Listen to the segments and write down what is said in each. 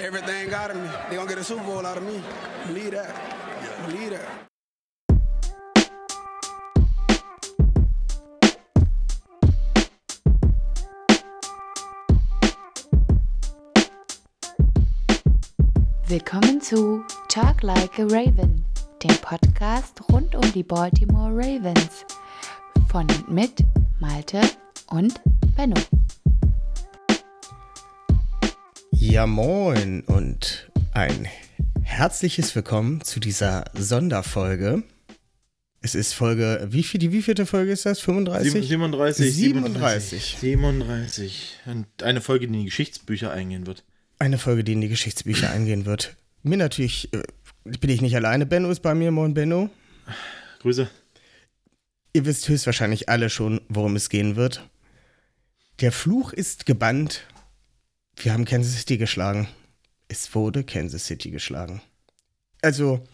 Everything out of me. They gonna get a Super Bowl out of me. Believe that. Believe that. Willkommen zu Talk Like a Raven, dem Podcast rund um die Baltimore Ravens. Von und mit Malte und Benno. Ja, moin und ein herzliches Willkommen zu dieser Sonderfolge. Es ist Folge, wie viel, die wievielte Folge ist das? 35? 37. 37. 37. Und eine Folge, die in die Geschichtsbücher eingehen wird. Eine Folge, die in die Geschichtsbücher eingehen wird. Mir natürlich, äh, bin ich nicht alleine. Benno ist bei mir. Moin, Benno. Grüße. Ihr wisst höchstwahrscheinlich alle schon, worum es gehen wird. Der Fluch ist gebannt. Wir haben Kansas City geschlagen. Es wurde Kansas City geschlagen. Also,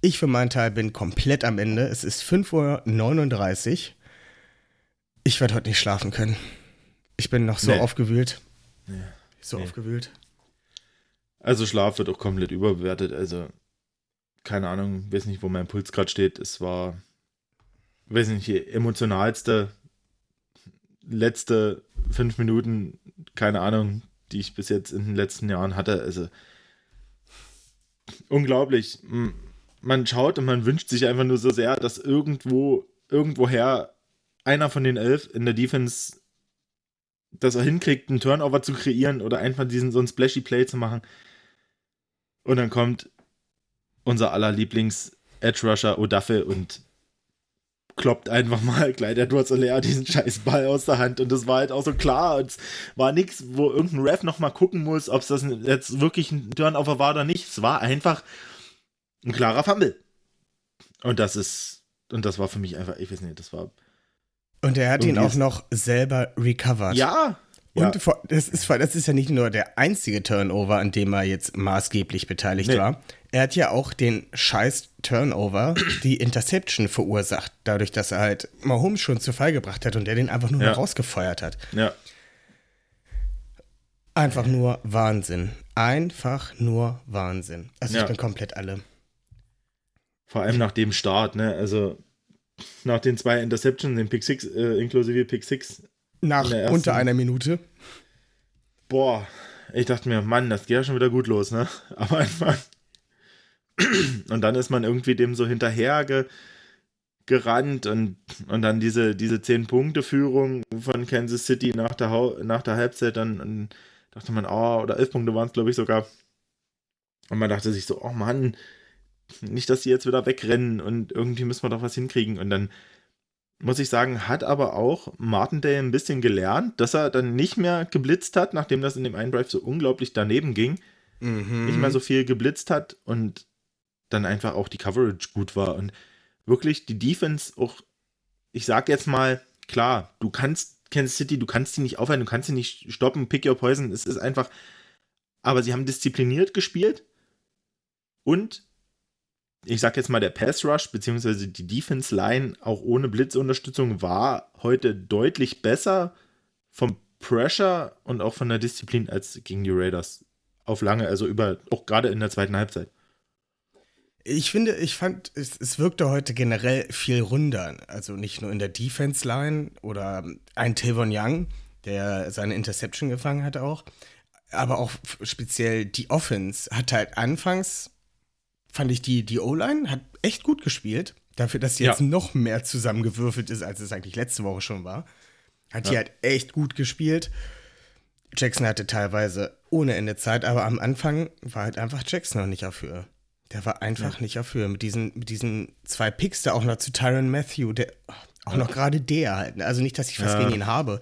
ich für meinen Teil bin komplett am Ende. Es ist 5.39 Uhr. Ich werde heute nicht schlafen können. Ich bin noch so Nee. aufgewühlt. Ja. So Nee. aufgewühlt. Also Schlaf wird auch komplett überbewertet. Also, keine Ahnung, weiß nicht, wo mein Puls gerade steht. Es war, weiß nicht, emotionalste letzte fünf Minuten, keine Ahnung, die ich bis jetzt in den letzten Jahren hatte. Also, unglaublich. Man schaut und man wünscht sich einfach nur so sehr, dass irgendwo, irgendwoher einer von den elf in der Defense dass er hinkriegt, einen Turnover zu kreieren oder einfach diesen so ein Splashy Play zu machen. Und dann kommt unser aller Lieblings-Edge-Rusher Odafe und kloppt einfach mal gleich der Durzolea diesen scheiß Ball aus der Hand. Und das war halt auch so klar. Und es war nichts, wo irgendein Ref nochmal gucken muss, ob es das jetzt wirklich ein Turnover war oder nicht. Es war einfach ein klarer Fumble. Und das ist, und das war für mich einfach, ich weiß nicht, das war. Und er hat ihn auch noch selber recovered. Ja! Und ja. vor- das ist, das ist ja nicht nur der einzige Turnover, an dem er jetzt maßgeblich beteiligt Nee. war. Er hat ja auch den scheiß Turnover, die Interception verursacht, dadurch, dass er halt Mahomes schon zu Fall gebracht hat und er den einfach nur Ja. rausgefeuert hat. ja. Einfach nur Wahnsinn. Einfach nur Wahnsinn. Also Ja. ich bin komplett alle. Vor allem nach dem Start, ne? Also nach den zwei Interceptions, den Pick 6, äh, inklusive Pick 6. Nach unter einer Minute. Boah, ich dachte mir, Mann, das geht ja schon wieder gut los, ne? Am Anfang. Und dann ist man irgendwie dem so hinterher ge gerannt und, und dann diese, diese 10-Punkte-Führung von Kansas City nach der, nach der Halbzeit, dann und dachte man, oh, oder 11 Punkte waren es, glaube ich, sogar. Und man dachte sich so, oh Mann, nicht, dass die jetzt wieder wegrennen und irgendwie müssen wir doch was hinkriegen. Und dann muss ich sagen, hat aber auch Martindale ein bisschen gelernt, dass er dann nicht mehr geblitzt hat, nachdem das in dem einen Drive so unglaublich daneben ging, Mhm. nicht mehr so viel geblitzt hat und dann einfach auch die Coverage gut war und wirklich die Defense auch, ich sag jetzt mal, klar, du kannst Kansas City, du kannst sie nicht aufhalten, du kannst sie nicht stoppen, pick your poison, es ist einfach, aber sie haben diszipliniert gespielt und ich sag jetzt mal, der Pass Rush beziehungsweise die Defense Line auch ohne Blitzunterstützung war heute deutlich besser vom Pressure und auch von der Disziplin als gegen die Raiders. Auf lange, also über, auch gerade in der zweiten Halbzeit. Ich finde, ich fand, es, es wirkte heute generell viel runder. Also nicht nur in der Defense-Line oder ein Tavon Young, der seine Interception gefangen hat auch, aber auch speziell die Offense hat halt anfangs, fand ich die, die O-Line hat echt gut gespielt. Dafür, dass sie Ja. jetzt noch mehr zusammengewürfelt ist, als es eigentlich letzte Woche schon war. Hat die Ja. halt echt gut gespielt. Jackson hatte teilweise ohne Ende Zeit, aber am Anfang war halt einfach Jackson noch nicht auf Höhe. Der war einfach nicht auf Höhe. Mit diesen, mit diesen zwei Picks da auch noch zu Tyron Matthew, der, auch noch gerade der halt. Also nicht, dass ich was Ja. gegen ihn habe,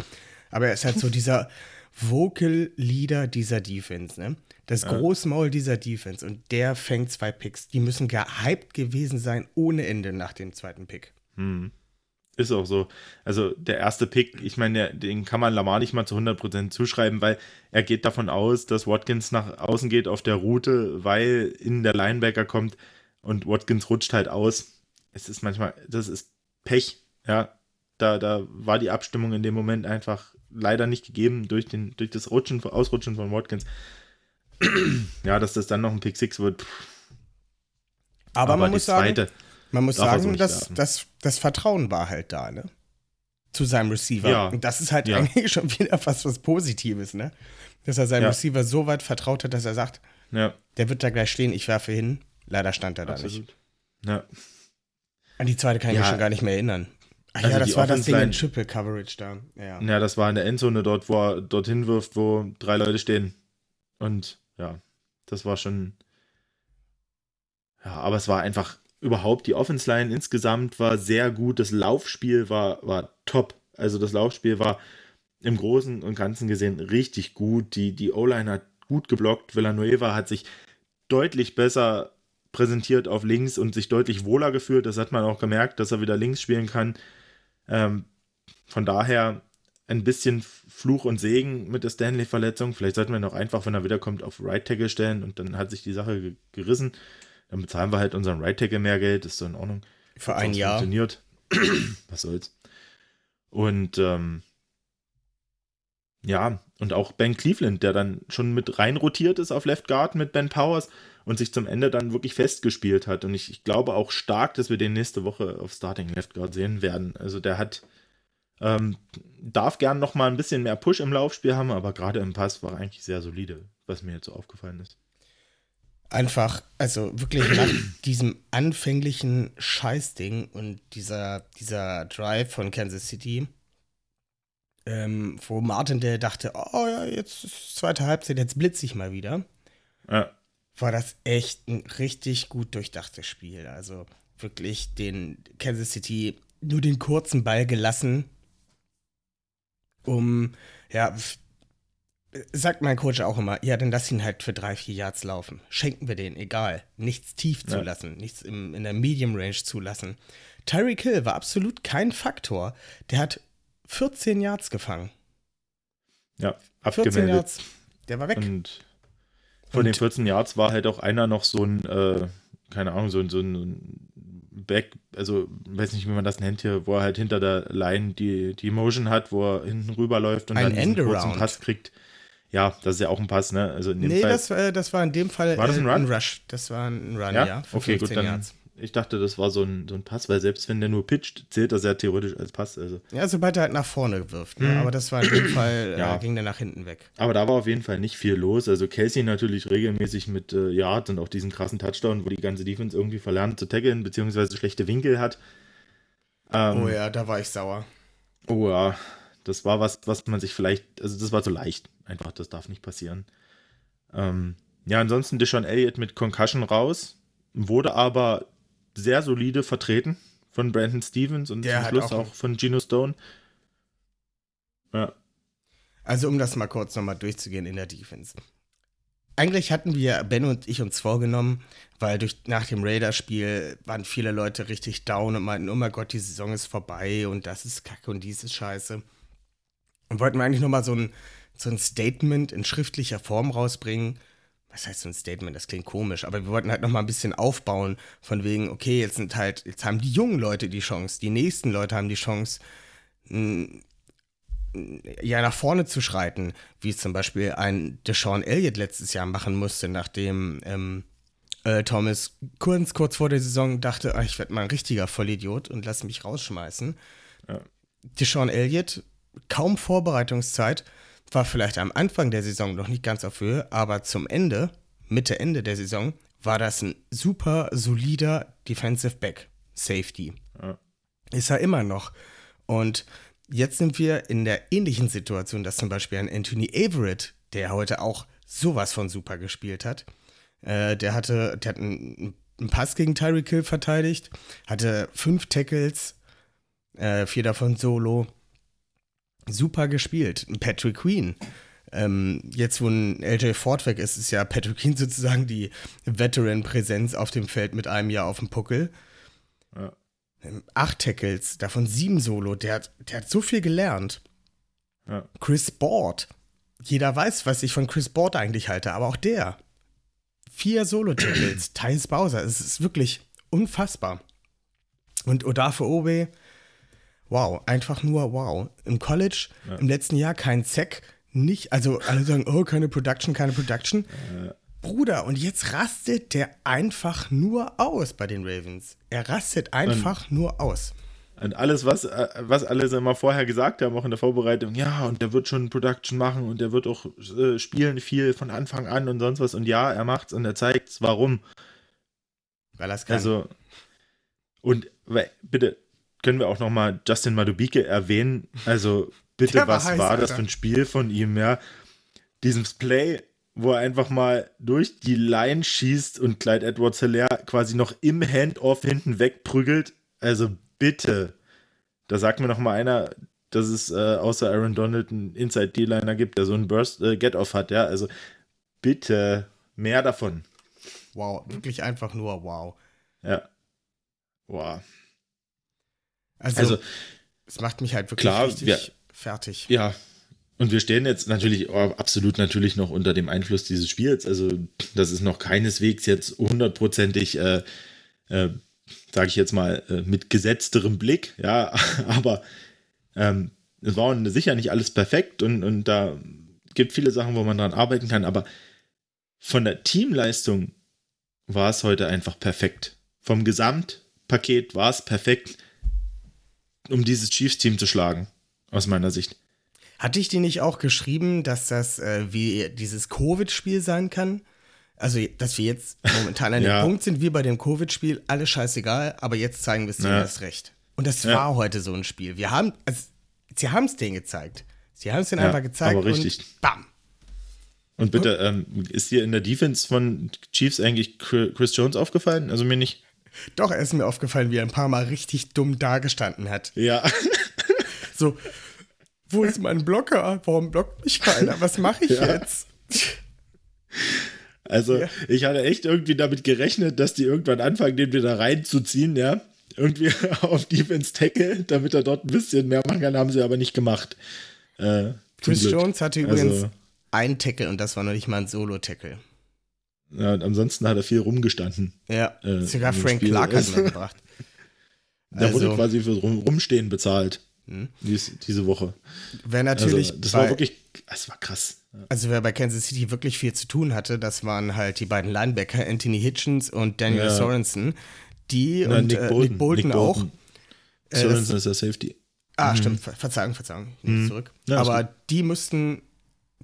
aber er ist halt so dieser Vocal Leader dieser Defense, ne? Das Großmaul dieser Defense und der fängt zwei Picks. Die müssen gehypt gewesen sein ohne Ende nach dem zweiten Pick. Ist auch so. Also der erste Pick, ich meine, den kann man Lamar nicht mal zu 100% zuschreiben, weil er geht davon aus, dass Watkins nach außen geht auf der Route, weil in der Linebacker kommt und Watkins rutscht halt aus. Es ist manchmal, das ist Pech, ja. Da, da war die Abstimmung in dem Moment einfach leider nicht gegeben durch, den, durch das Rutschen, Ausrutschen von Watkins. Ja, dass das dann noch ein Pick 6 wird. Pff. Aber, man muss sagen, man muss darf er so sagen, nicht dass das, das Vertrauen war halt da, ne? Zu seinem Receiver. Ja. Und das ist halt Ja. eigentlich schon wieder fast was Positives, ne? Dass er seinem Ja. Receiver so weit vertraut hat, dass er sagt, ja, der wird da gleich stehen, ich werfe hin. Leider stand er da nicht. absolut. Ja, An die zweite kann ich mich schon gar nicht mehr erinnern. Ach Also ja, das war das Ding in Triple Coverage da. Ja. ja, das war in der Endzone dort, wo er dorthin wirft, wo drei Leute stehen. Und ja, das war schon. Ja, aber es war einfach überhaupt, die Offense Line insgesamt war sehr gut. Das Laufspiel war, war top. Also das Laufspiel war im Großen und Ganzen gesehen richtig gut. Die, die O-Line hat gut geblockt. Villanueva hat sich deutlich besser präsentiert auf links und sich deutlich wohler gefühlt. Das hat man auch gemerkt, dass er wieder links spielen kann. Ähm, von daher ein bisschen Fluch und Segen mit der Stanley-Verletzung. Vielleicht sollten wir noch einfach, wenn er wiederkommt, auf Right Tackle stellen und dann hat sich die Sache ge gerissen. Dann bezahlen wir halt unseren Right Tackle mehr Geld, ist so in Ordnung. Für ein Jahr. Funktioniert. Was soll's. Und ähm, ja, und auch Ben Cleveland, der dann schon mit rein rotiert ist auf Left Guard mit Ben Powers und sich zum Ende dann wirklich festgespielt hat. Und ich, ich glaube auch stark, dass wir den nächste Woche auf Starting Left Guard sehen werden. Also der hat, ähm, darf gern noch mal ein bisschen mehr Push im Laufspiel haben, aber gerade im Pass war eigentlich sehr solide, was mir jetzt so aufgefallen ist. Einfach, also wirklich nach diesem anfänglichen Scheißding und dieser, dieser Drive von Kansas City, ähm, wo Martin der dachte, oh ja, jetzt ist zweite Halbzeit, jetzt blitze ich mal wieder, Ja, war das echt ein richtig gut durchdachtes Spiel. Also wirklich den Kansas City nur den kurzen Ball gelassen, um, ja, sagt mein Coach auch immer, ja, dann lass ihn halt für drei, vier Yards laufen. Schenken wir den, egal. Nichts tief Ja. zulassen, nichts im, in der Medium Range zulassen. Tyreek Hill war absolut kein Faktor. Der hat 14 Yards gefangen. ja 14 abgemeldet. Yards. Der war weg. Und von den Und- 14 Yards war halt auch einer noch so ein, äh, keine Ahnung, so ein, so ein Back, also weiß nicht, wie man das nennt hier, wo er halt hinter der Line die, die Motion hat, wo er hinten rüberläuft und Ein dann diesen kurzen. Pass kriegt. Ja, das ist ja auch ein Pass, ne? Also in dem Nee, Fall. das, äh, das war in dem Fall War das ein äh, Run? Rush. Das war ein Run, ja, ja. okay, 15 gut, dann. Yards. Ich dachte, das war so ein, so ein Pass, weil selbst wenn der nur pitcht, zählt das ja theoretisch als Pass. Also. Ja, sobald er halt nach vorne wirft. Ne? Mhm. Aber das war in dem Fall, Ja. äh, ging der nach hinten weg. Aber da war auf jeden Fall nicht viel los. Also Casey natürlich regelmäßig mit äh, Yards und auch diesen krassen Touchdown, wo die ganze Defense irgendwie verlernt zu tackeln, beziehungsweise schlechte Winkel hat. Ähm, Oh ja, da war ich sauer. Oh ja, das war was, was man sich vielleicht, also das war zu leicht. Einfach, das darf nicht passieren. Ähm, ja, ansonsten Deshaun Elliott mit Concussion raus, wurde aber sehr solide vertreten von Brandon Stevens und Der zum Schluss auch- auch, von Geno Stone. Ja, Also, um das mal kurz nochmal durchzugehen in der Defense. Eigentlich hatten wir, Ben und ich, uns vorgenommen, weil durch, nach dem Raiders-Spiel waren viele Leute richtig down und meinten, oh mein Gott, die Saison ist vorbei und das ist kacke und dies ist scheiße. Und wollten wir eigentlich nochmal so ein, so ein Statement in schriftlicher Form rausbringen. Was heißt so ein Statement? Das klingt komisch, aber wir wollten halt nochmal ein bisschen aufbauen, von wegen, okay, jetzt sind halt, jetzt haben die jungen Leute die Chance, die nächsten Leute haben die Chance, ja nach vorne zu schreiten, wie es zum Beispiel ein Deshaun Elliott letztes Jahr machen musste, nachdem ähm, äh, Thomas kurz, kurz vor der Saison dachte, ah, ich werde mal ein richtiger Vollidiot und lass mich rausschmeißen. Ja. Deshaun Elliott, kaum Vorbereitungszeit, war vielleicht am Anfang der Saison noch nicht ganz auf Höhe, aber zum Ende, Mitte, Ende der Saison, war das ein super solider Defensive Back, Safety. Ja. Ist er immer noch. Und jetzt sind wir in der ähnlichen Situation, dass zum Beispiel ein Anthony Averett, der heute auch sowas von super gespielt hat, äh, der hatte, der hat einen, einen Pass gegen Tyreek Hill verteidigt, hatte fünf Tackles, äh, vier davon solo. Super gespielt. Patrick Queen. Ähm, jetzt, wo ein LJ Ford weg ist, ist ja Patrick Queen sozusagen die Veteran-Präsenz auf dem Feld mit einem Jahr auf dem Puckel. Ja. Ähm, Acht Tackles, davon sieben Solo. Der hat, der hat so viel gelernt. Ja. Chris Board. Jeder weiß, was ich von Chris Board eigentlich halte, aber auch der. Vier Solo-Tackles, Thais Bowser. Es ist wirklich unfassbar. Und Odafe Obe, wow, einfach nur wow. Im College im letzten Jahr kein Sack, nicht, also alle sagen, oh, keine Production, keine Production. Bruder, und jetzt rastet der einfach nur aus bei den Ravens. Er rastet einfach nur aus. Und alles, was, äh, was alle immer vorher gesagt haben, auch in der Vorbereitung, ja, und der wird schon Production machen und der wird auch äh, spielen viel von Anfang an und sonst was. Und ja, er macht's und er zeigt's, warum. Weil er es kann. Also, und bitte, können wir auch nochmal Justin Madubike erwähnen? Also, bitte, war was heiß, war das Alter. für ein Spiel von ihm, ja? Dieses Play, wo er einfach mal durch die Line schießt und Clyde Edwards Hilaire quasi noch im Handoff hinten wegprügelt. Also, bitte. Da sagt mir noch mal einer, dass es äh, außer Aaron Donald einen Inside-D-Liner gibt, der so einen Burst äh, Get-Off hat, ja? Also, bitte, mehr davon. wow, wirklich einfach nur wow. Ja. Wow. Also, Also, es macht mich halt wirklich klar, richtig wir- fertig. Ja, und wir stehen jetzt natürlich oh, absolut natürlich noch unter dem Einfluss dieses Spiels. Also das ist noch keineswegs jetzt hundertprozentig, äh, äh, sage ich jetzt mal, äh, mit gesetzterem Blick. Ja, aber ähm, es war sicher nicht alles perfekt und, und da gibt viele Sachen, wo man dran arbeiten kann. Aber von der Teamleistung war es heute einfach perfekt. Vom Gesamtpaket war es perfekt, um dieses Chiefs-Team zu schlagen, aus meiner Sicht. Hatte ich dir nicht auch geschrieben, dass das äh, wie dieses Covid-Spiel sein kann? Also, dass wir jetzt momentan an dem Ja. Punkt sind, wie bei dem Covid-Spiel, alles scheißegal, aber jetzt zeigen wir es dir Ja. erst recht. Und das Ja. war heute so ein Spiel. Wir haben, also, sie haben es denen gezeigt. Sie haben es denen einfach gezeigt aber richtig. und bam. Und bitte, ähm, ist dir in der Defense von Chiefs eigentlich Chri- Chris Jones aufgefallen? Also mir nicht. Doch, er ist mir aufgefallen, wie er ein paar Mal richtig dumm dagestanden hat. Ja. So, wo ist mein Blocker? Warum blockt mich keiner? Was mache ich Ja. jetzt? Also Ja. ich hatte echt irgendwie damit gerechnet, dass die irgendwann anfangen, den wieder reinzuziehen, ja. Irgendwie auf Defense Tackle, damit er dort ein bisschen mehr machen kann, haben sie aber nicht gemacht. Äh, Chris Glück. Jones hatte übrigens Also, einen Tackle und das war noch nicht mal ein Solo-Tackle. Ja, und ansonsten hat er viel rumgestanden. Ja, Äh, sogar Frank Spiel. Clark hat ihn gebracht. Da wurde Also- quasi für Rum Rumstehen bezahlt. Dies, diese Woche. Wer Also, natürlich, das bei, war wirklich, das war krass. also wer bei Kansas City wirklich viel zu tun hatte, das waren halt die beiden Linebacker, Anthony Hitchens und Daniel Ja. Sorensen, die Na, und Nick, Bolton, äh, Nick Bolton Nick auch. Bolton. Äh, Sorensen das, ist der Safety. ah, stimmt, Ver Verzeihung, Verzeihung, nehme es zurück. Ja, Aber die mussten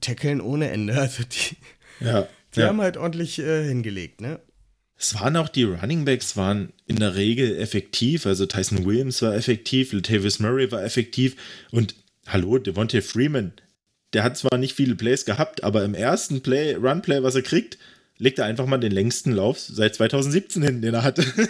tackeln ohne Ende. Also die, Ja. Die ja. haben halt ordentlich äh, hingelegt, ne? Es waren auch die Running Backs waren in der Regel effektiv. Also Tyson Williams war effektiv, Latavius Murray war effektiv und hallo, Devontae Freeman. Der hat zwar nicht viele Plays gehabt, aber im ersten Play, Run-Play, was er kriegt, legt er einfach mal den längsten Lauf seit 2017 hin, den er hatte.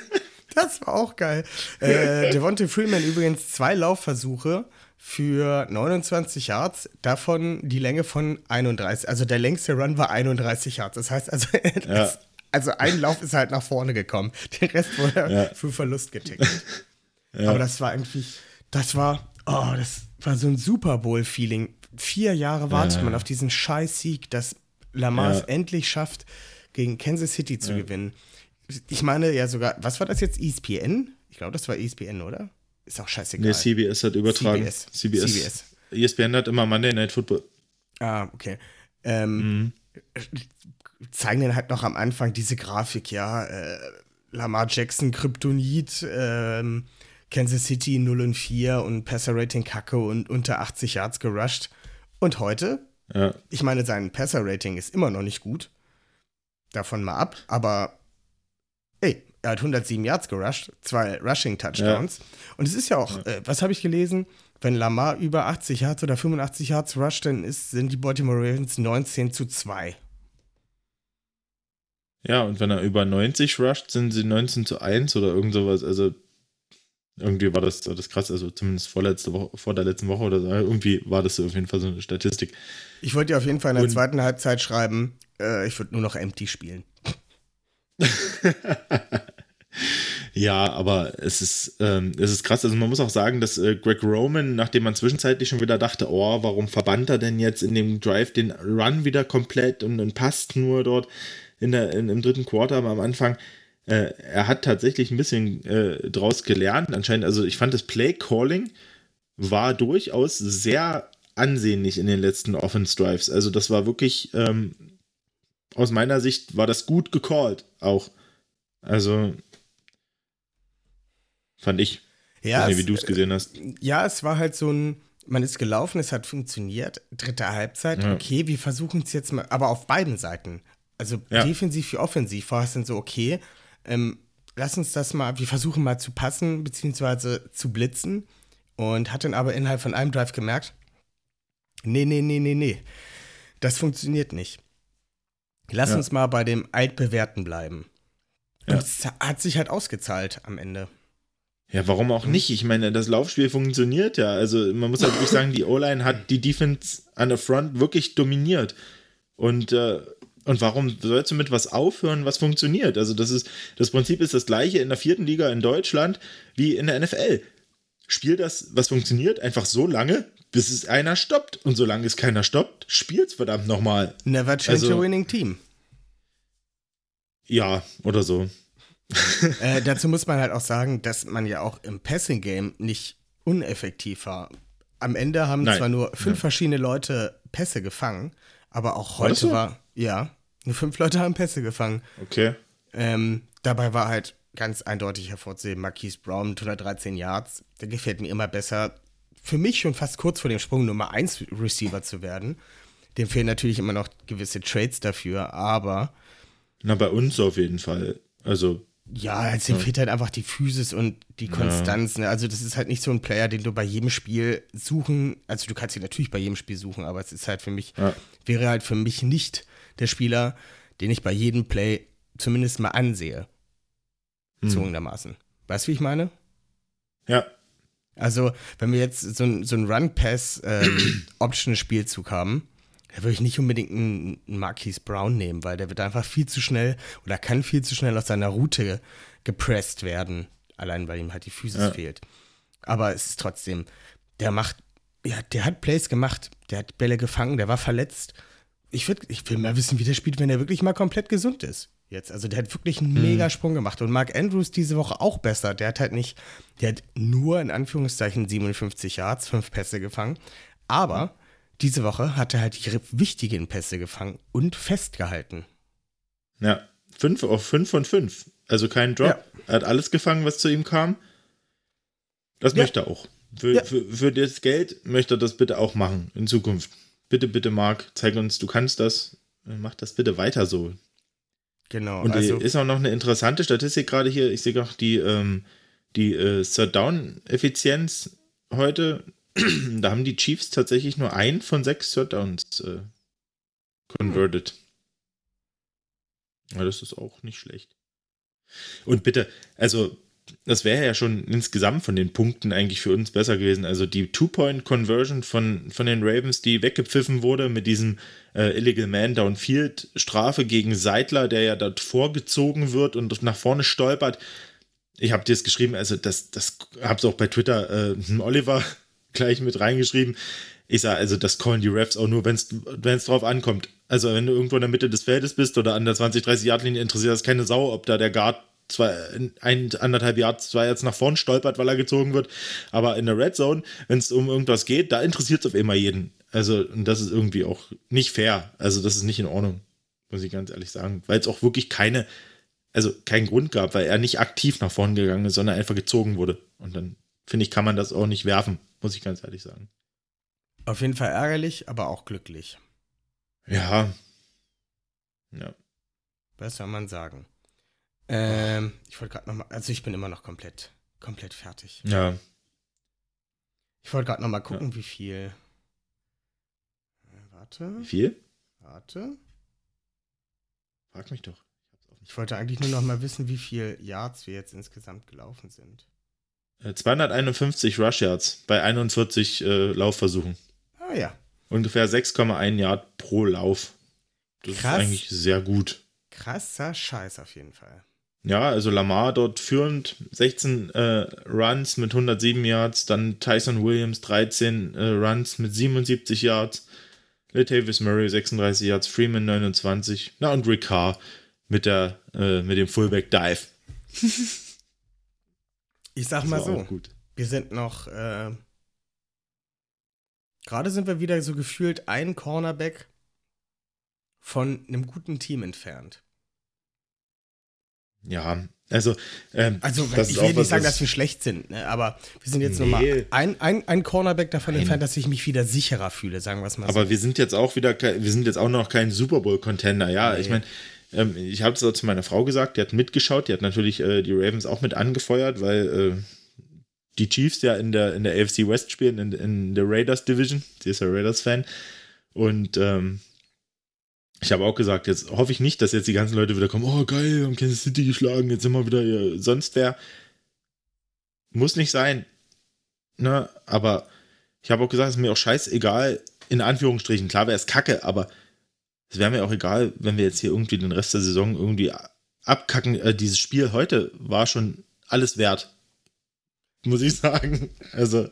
Das war auch geil. Äh, Devontae Freeman übrigens zwei Laufversuche für 29 Yards, davon die Länge von 31. Also der längste Run war 31 Yards. Das heißt also, das, also ein Lauf ist halt nach vorne gekommen. Den Rest wurde Ja. für Verlust getickert. Aber das war irgendwie, das war, oh, das war so ein Super Bowl-Feeling. Vier Jahre wartet man auf diesen Scheiß-Sieg, dass Lamar es Ja. endlich schafft, gegen Kansas City zu gewinnen. Ich meine ja sogar, was war das jetzt? ESPN? Ich glaube, das war ESPN, oder? Ist auch scheißegal. Nee, CBS hat übertragen. CBS. CBS. CBS. ESPN hat immer Monday Night Football. Ah, okay. Ähm, Zeigen dann halt noch am Anfang diese Grafik, ja. Äh, Lamar Jackson, Kryptonit, ähm, Kansas City 0 und 4 und Passer-Rating Kacke und unter 80 Yards gerusht. Und heute, Ja. ich meine, sein Passer-Rating ist immer noch nicht gut. Davon mal ab, aber er hat 107 Yards gerusht, zwei Rushing-Touchdowns. Und es ist ja auch, äh, was habe ich gelesen? Wenn Lamar über 80 Yards oder 85 Yards rusht, dann ist, sind die Baltimore Ravens 19 zu 2. Ja, und wenn er über 90 rusht, sind sie 19 zu 1 oder irgend sowas. Also irgendwie war das, war das krass. Also zumindest vorletzte Woche, vor der letzten Woche oder so. Irgendwie war das so auf jeden Fall so eine Statistik. Ich wollte dir auf jeden Fall in der Und- zweiten Halbzeit schreiben, äh, ich würde nur noch Empty spielen. Ja, aber es ist, ähm, es ist krass. Also man muss auch sagen, dass äh, Greg Roman, nachdem man zwischenzeitlich schon wieder dachte, oh, warum verbannt er denn jetzt in dem Drive den Run wieder komplett und, und passt nur dort in der, in, im dritten Quarter aber am Anfang, äh, er hat tatsächlich ein bisschen äh, draus gelernt. Anscheinend, also ich fand das Play Calling war durchaus sehr ansehnlich in den letzten Offense Drives. Also das war wirklich, ähm, aus meiner Sicht war das gut gecallt auch. Also fand ich. Ja, ich es- wie du es gesehen hast. Ja, es war halt so ein, man ist gelaufen, es hat funktioniert. Dritte Halbzeit, Ja. okay, wir versuchen es jetzt mal, aber auf beiden Seiten. Also Ja. defensiv wie offensiv war es dann so, okay, ähm, lass uns das mal, wir versuchen mal zu passen, beziehungsweise zu blitzen. Und hat dann aber innerhalb von einem Drive gemerkt, nee, nee, nee, nee, nee, das funktioniert nicht. Lass Ja. uns mal bei dem Altbewährten bleiben. Ja. Und es hat sich halt ausgezahlt am Ende. Ja, warum auch nicht? Ich meine, das Laufspiel funktioniert ja. Also man muss halt wirklich sagen, die O-Line hat die Defense an der Front wirklich dominiert. Und, äh, und warum sollst du mit was aufhören, was funktioniert? Also das ist, das Prinzip ist das gleiche in der vierten Liga in Deutschland wie in der NFL. Spiel das, was funktioniert, einfach so lange, bis es einer stoppt. Und solange es keiner stoppt, spiel's verdammt nochmal. Never change Also- a winning team. Ja, oder so. Äh, dazu muss man halt auch sagen, dass man ja auch im Passing-Game nicht uneffektiv war. Am Ende haben Nein. zwar nur fünf Nein. verschiedene Leute Pässe gefangen, aber auch heute so? war, ja, nur fünf Leute haben Pässe gefangen. Okay. Ähm, dabei war halt ganz eindeutig hervorzuheben, Marquise Brown mit 113 Yards, der gefällt mir immer besser. Für mich schon fast kurz vor dem Sprung Nummer 1 Receiver zu werden. Dem fehlen natürlich immer noch gewisse Trades dafür, aber Na, bei uns auf jeden Fall. Also, Ja, es fehlt halt einfach die Physis und die Konstanz. Ne? Also, das ist halt nicht so ein Player, den du bei jedem Spiel suchen. Also, du kannst ihn natürlich bei jedem Spiel suchen, aber es ist halt für mich, Ja. wäre halt für mich nicht der Spieler, den ich bei jedem Play zumindest mal ansehe. hm. Zwungenermaßen. Weißt du, wie ich meine? ja, Also, wenn wir jetzt so ein, so ein Run-Pass-Option-Spielzug haben, da würde ich nicht unbedingt einen, Marquise Brown nehmen, weil der wird einfach viel zu schnell oder kann viel zu schnell aus seiner Route gepresst werden. Allein, weil ihm halt die Physis Ja. fehlt. Aber es ist trotzdem, der macht, ja, der hat Plays gemacht, der hat Bälle gefangen, der war verletzt. Ich, würd, ich will mal wissen, wie der spielt, wenn er wirklich mal komplett gesund ist. Jetzt, also der hat wirklich einen mega Sprung gemacht. Und Mark Andrews diese Woche auch besser. Der hat halt nicht, der hat nur in Anführungszeichen 57 Yards, fünf Pässe gefangen. Aber diese Woche hat er halt die wichtigen Pässe gefangen und festgehalten. Ja, fünf auf fünf von fünf. Also kein Drop. Ja. Er hat alles gefangen, was zu ihm kam. Das Ja. möchte er auch. Für, Ja. für, für das Geld möchte er das bitte auch machen in Zukunft. Bitte, bitte, Marc, zeig uns, du kannst das. Mach das bitte weiter so. Genau. Und also, ist auch noch eine interessante Statistik gerade hier. Ich sehe auch die, ähm, die äh, Third-Down-Effizienz heute. Da haben die Chiefs tatsächlich nur ein von sechs Third-Downs äh, converted. Ja, das ist auch nicht schlecht. Und bitte, also, das wäre ja schon insgesamt von den Punkten eigentlich für uns besser gewesen. Also die Two-Point-Conversion von, von den Ravens, die weggepfiffen wurde mit diesem äh, Illegal Man Downfield Strafe gegen Seidler, der ja dort vorgezogen wird und nach vorne stolpert. Ich habe dir das geschrieben, also das, das hab's auch bei Twitter äh, Oliver gleich mit reingeschrieben. Ich sage, also das callen die Refs auch nur, wenn es drauf ankommt. Also wenn du irgendwo in der Mitte des Feldes bist oder an der 20, 30 Yard Linie interessiert das keine Sau, ob da der Guard zwei, ein, anderthalb Yards, zwei Yards nach vorn stolpert, weil er gezogen wird. Aber in der Red Zone, wenn es um irgendwas geht, da interessiert es auf immer jeden. Also, und das ist irgendwie auch nicht fair. Also, das ist nicht in Ordnung, muss ich ganz ehrlich sagen. Weil es auch wirklich keine, also keinen Grund gab, weil er nicht aktiv nach vorn gegangen ist, sondern einfach gezogen wurde. Und dann, finde ich, kann man das auch nicht werfen, muss ich ganz ehrlich sagen. auf jeden Fall ärgerlich, aber auch glücklich. Ja. Ja. Was soll man sagen? Ähm, ich wollte gerade noch mal, also ich bin immer noch komplett, komplett fertig. Ja. Ich wollte gerade noch mal gucken, wie viel. Äh, Warte, Wie viel? warte. Frag mich doch. Ich wollte eigentlich nur noch mal wissen, wie viel Yards wir jetzt insgesamt gelaufen sind. Äh, 251 Rush Yards bei 41 äh, Laufversuchen. Ah ja, Ungefähr 6,1 Yard pro Lauf. Das Krass. ist eigentlich sehr gut. krasser Scheiß auf jeden Fall. Ja, also Lamar dort führend, 16 äh, Runs mit 107 Yards, dann Tyson Williams 13 äh, Runs mit 77 Yards, Latavius Murray 36 Yards, Freeman 29, na und Rick Carr mit, der, äh, mit dem Fullback Dive. Ich sag mal so, wir sind noch äh, Gerade sind wir wieder so gefühlt ein Cornerback von einem guten Team entfernt. Ja, also, ähm, Also, ich will nicht sagen, dass wir schlecht sind, ne? aber wir sind jetzt Nee. nochmal ein, ein, ein Cornerback davon Nein. entfernt, dass ich mich wieder sicherer fühle, sagen wir es mal Aber so. wir sind jetzt auch wieder, wir sind jetzt auch noch kein Super Bowl-Contender. Ja, Nee. ich meine, ähm, ich habe es auch zu meiner Frau gesagt, die hat mitgeschaut, die hat natürlich äh, die Ravens auch mit angefeuert, weil äh, die Chiefs ja in der, in der AFC West spielen, in, in der Raiders Division. Sie ist ja Raiders-Fan. Und ähm, ich habe auch gesagt, jetzt hoffe ich nicht, dass jetzt die ganzen Leute wieder kommen, oh geil, haben Kansas City geschlagen, jetzt sind wir wieder hier, sonst wer. Muss nicht sein. Ne? Aber ich habe auch gesagt, es ist mir auch scheißegal, in Anführungsstrichen. Klar wäre es kacke, aber es wäre mir auch egal, wenn wir jetzt hier irgendwie den Rest der Saison irgendwie abkacken. Äh, dieses Spiel heute war schon alles wert. Muss ich sagen. Also,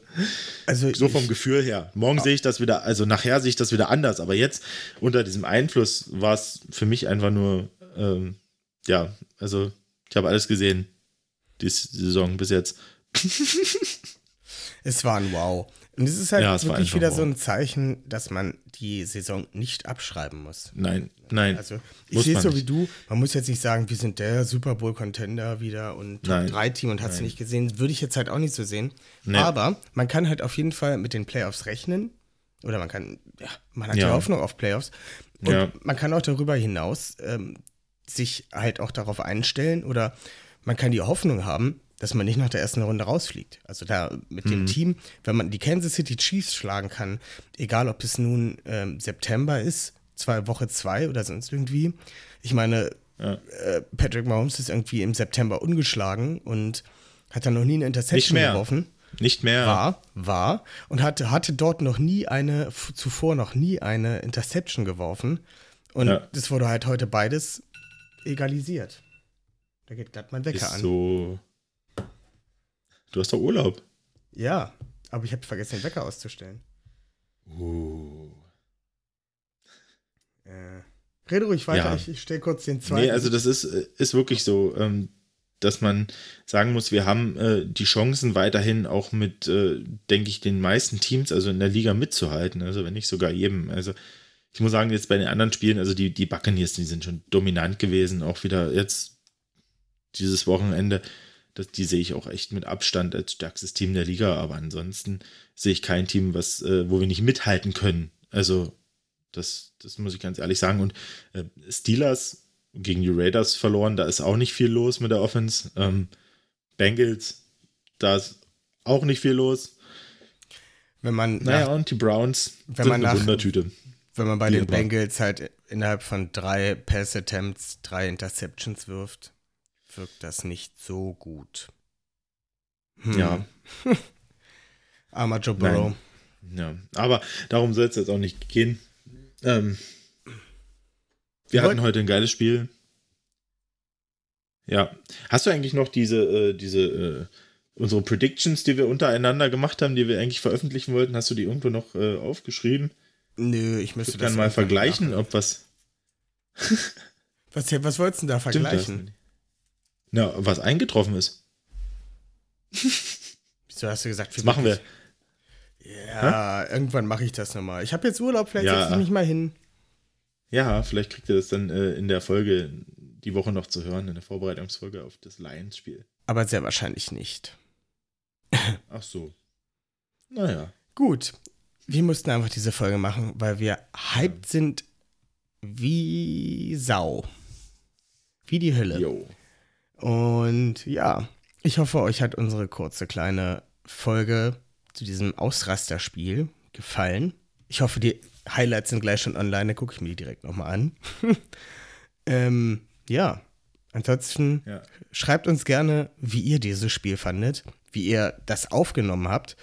Also so vom ich, Gefühl her. Morgen sehe ich das wieder, also nachher sehe ich das wieder anders, aber jetzt unter diesem Einfluss war es für mich einfach nur, ähm, ja, also ich habe alles gesehen, die Saison bis jetzt. es war ein Wow. Und es ist halt Ja, wirklich wieder wow. so ein Zeichen, dass man die Saison nicht abschreiben muss. Nein, nein. Also ich sehe es so nicht. wie du. Man muss jetzt nicht sagen, wir sind der Super Bowl Contender wieder und Top Nein. 3 Team und hast du nicht gesehen. Würde ich jetzt halt auch nicht so sehen. Nee. Aber man kann halt auf jeden Fall mit den Playoffs rechnen. Oder man kann, ja, man hat Ja. die Hoffnung auf Playoffs. Und Ja. man kann auch darüber hinaus ähm, sich halt auch darauf einstellen oder man kann die Hoffnung haben, dass man nicht nach der ersten Runde rausfliegt. Also da mit Mhm. dem Team, wenn man die Kansas City Chiefs schlagen kann, egal ob es nun ähm, September ist, zwei Woche zwei oder sonst irgendwie. Ich meine, Ja. äh, Patrick Mahomes ist irgendwie im September ungeschlagen und hat dann noch nie eine Interception mehr. geworfen. Nicht mehr. War, war und hatte, hatte dort noch nie eine, zuvor noch nie eine Interception geworfen. Und Ja. das wurde halt heute beides egalisiert. Da geht glatt mein Wecker Ist an. so. Du hast doch Urlaub. Ja, aber ich habe vergessen, den Wecker auszustellen. Uh. Äh, rede ruhig weiter, Ja. ich, ich stelle kurz den zweiten. Nee, also das ist, äh, ist wirklich so, ähm, dass man sagen muss, wir haben äh, die Chancen weiterhin auch mit, äh, denke ich, den meisten Teams, also in der Liga mitzuhalten, also wenn nicht sogar jedem. Also ich muss sagen, jetzt bei den anderen Spielen, also die, die Buccaneers, die sind schon dominant gewesen, auch wieder jetzt dieses Wochenende. Das, die sehe ich auch echt mit Abstand als stärkstes Team der Liga, aber ansonsten sehe ich kein Team, was, äh, wo wir nicht mithalten können. Also das, das muss ich ganz ehrlich sagen. Und äh, Steelers gegen die Raiders verloren, da ist auch nicht viel los mit der Offense. Ähm, Bengals, da ist auch nicht viel los. wenn man, Naja, nach, und die Browns wenn man nach- Wundertüte. wenn man bei den. Bengals halt innerhalb von drei Pass-Attempts drei Interceptions wirft, wirkt das nicht so gut. Hm. Ja. Armer Joe Burrow. Ja, aber darum soll es jetzt auch nicht gehen. Ähm, wir Wir hatten heute ein geiles Spiel. Ja. Hast du eigentlich noch diese, äh, diese, äh, unsere Predictions, die wir untereinander gemacht haben, die wir eigentlich veröffentlichen wollten, hast du die irgendwo noch äh, aufgeschrieben? Nö, ich müsste Ich das kann mal vergleichen, machen. ob was. Was, was wolltest du denn da vergleichen? Na, was eingetroffen ist. Wieso hast du gesagt, Das machen wir. Ja, irgendwann mache ich das nochmal. Ich habe jetzt Urlaub, vielleicht Ja. setze ich mich mal hin. Ja, vielleicht kriegt ihr das dann äh, in der Folge die Woche noch zu hören, in der Vorbereitungsfolge auf das Lions-Spiel. Aber sehr wahrscheinlich nicht. Ach so. Naja. Gut, wir mussten einfach diese Folge machen, weil wir hyped sind wie Sau. Wie die Hölle. Jo. Und ja, ich hoffe, euch hat unsere kurze kleine Folge zu diesem Ausrasterspiel gefallen. Ich hoffe, die Highlights sind gleich schon online, dann gucke ich mir die direkt nochmal an. ähm, ja, ansonsten Ja. schreibt uns gerne, wie ihr dieses Spiel fandet, wie ihr das aufgenommen habt.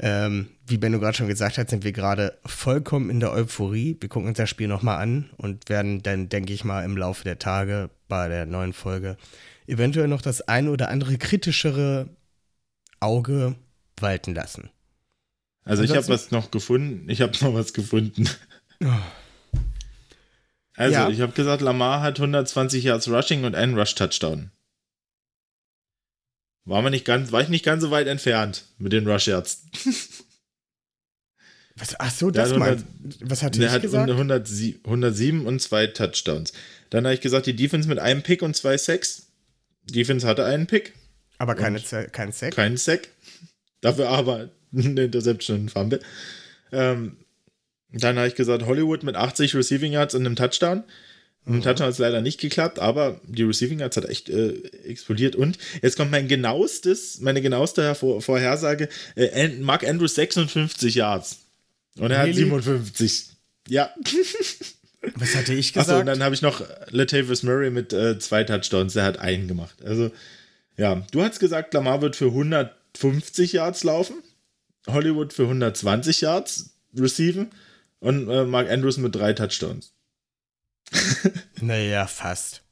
Ähm, wie Benno gerade schon gesagt hat, sind wir gerade vollkommen in der Euphorie. Wir gucken uns das Spiel nochmal an und werden dann, denke ich mal, im Laufe der Tage bei der neuen Folge eventuell noch das ein oder andere kritischere Auge walten lassen. Also ich habe was noch gefunden. Ich habe noch was gefunden. Oh. Also Ja. ich habe gesagt, Lamar hat 120 Yards Rushing und einen Rush-Touchdown. War, man nicht ganz, war ich nicht ganz so weit entfernt mit den Rush Yards. Was, ach so, das hat meinst Was Der ich hat gesagt? 107, 107 und zwei Touchdowns. Dann habe ich gesagt, die Defense mit einem Pick und zwei Sacks. Defense hatte einen Pick, Aber keine, kein Sack. keinen Sack. Dafür aber eine Interception und ein Fumble. Ähm, dann habe ich gesagt, Hollywood mit 80 Receiving Yards und einem Touchdown. Mit dem Touchdown hat es leider nicht geklappt, aber die Receiving Yards hat echt äh, explodiert. Und jetzt kommt mein genauestes, meine genaueste Hervor Vorhersage. Äh, Mark Andrews 56 Yards. Und er hat Really? 57. Ja. Was hatte ich Achso, und gesagt? dann habe ich noch Latavius Murray mit äh, zwei Touchdowns. Der hat einen gemacht. Also, ja. Du hast gesagt, Lamar wird für 150 Yards laufen. Hollywood für 120 Yards receiven. Und äh, Mark Andrews mit drei Touchdowns. naja, fast.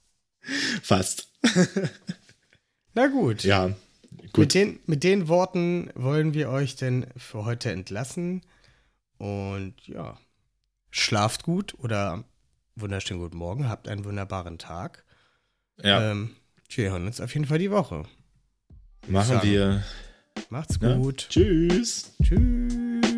Fast. Na gut. Ja. Mit, Gut. den, mit den Worten wollen wir euch denn für heute entlassen. Und ja, schlaft gut oder wunderschönen guten Morgen, habt einen wunderbaren Tag. Ja. Ähm, wir hören uns auf jeden Fall die Woche. Machen sagen. wir. Macht's gut. Tschüss. Tschüss.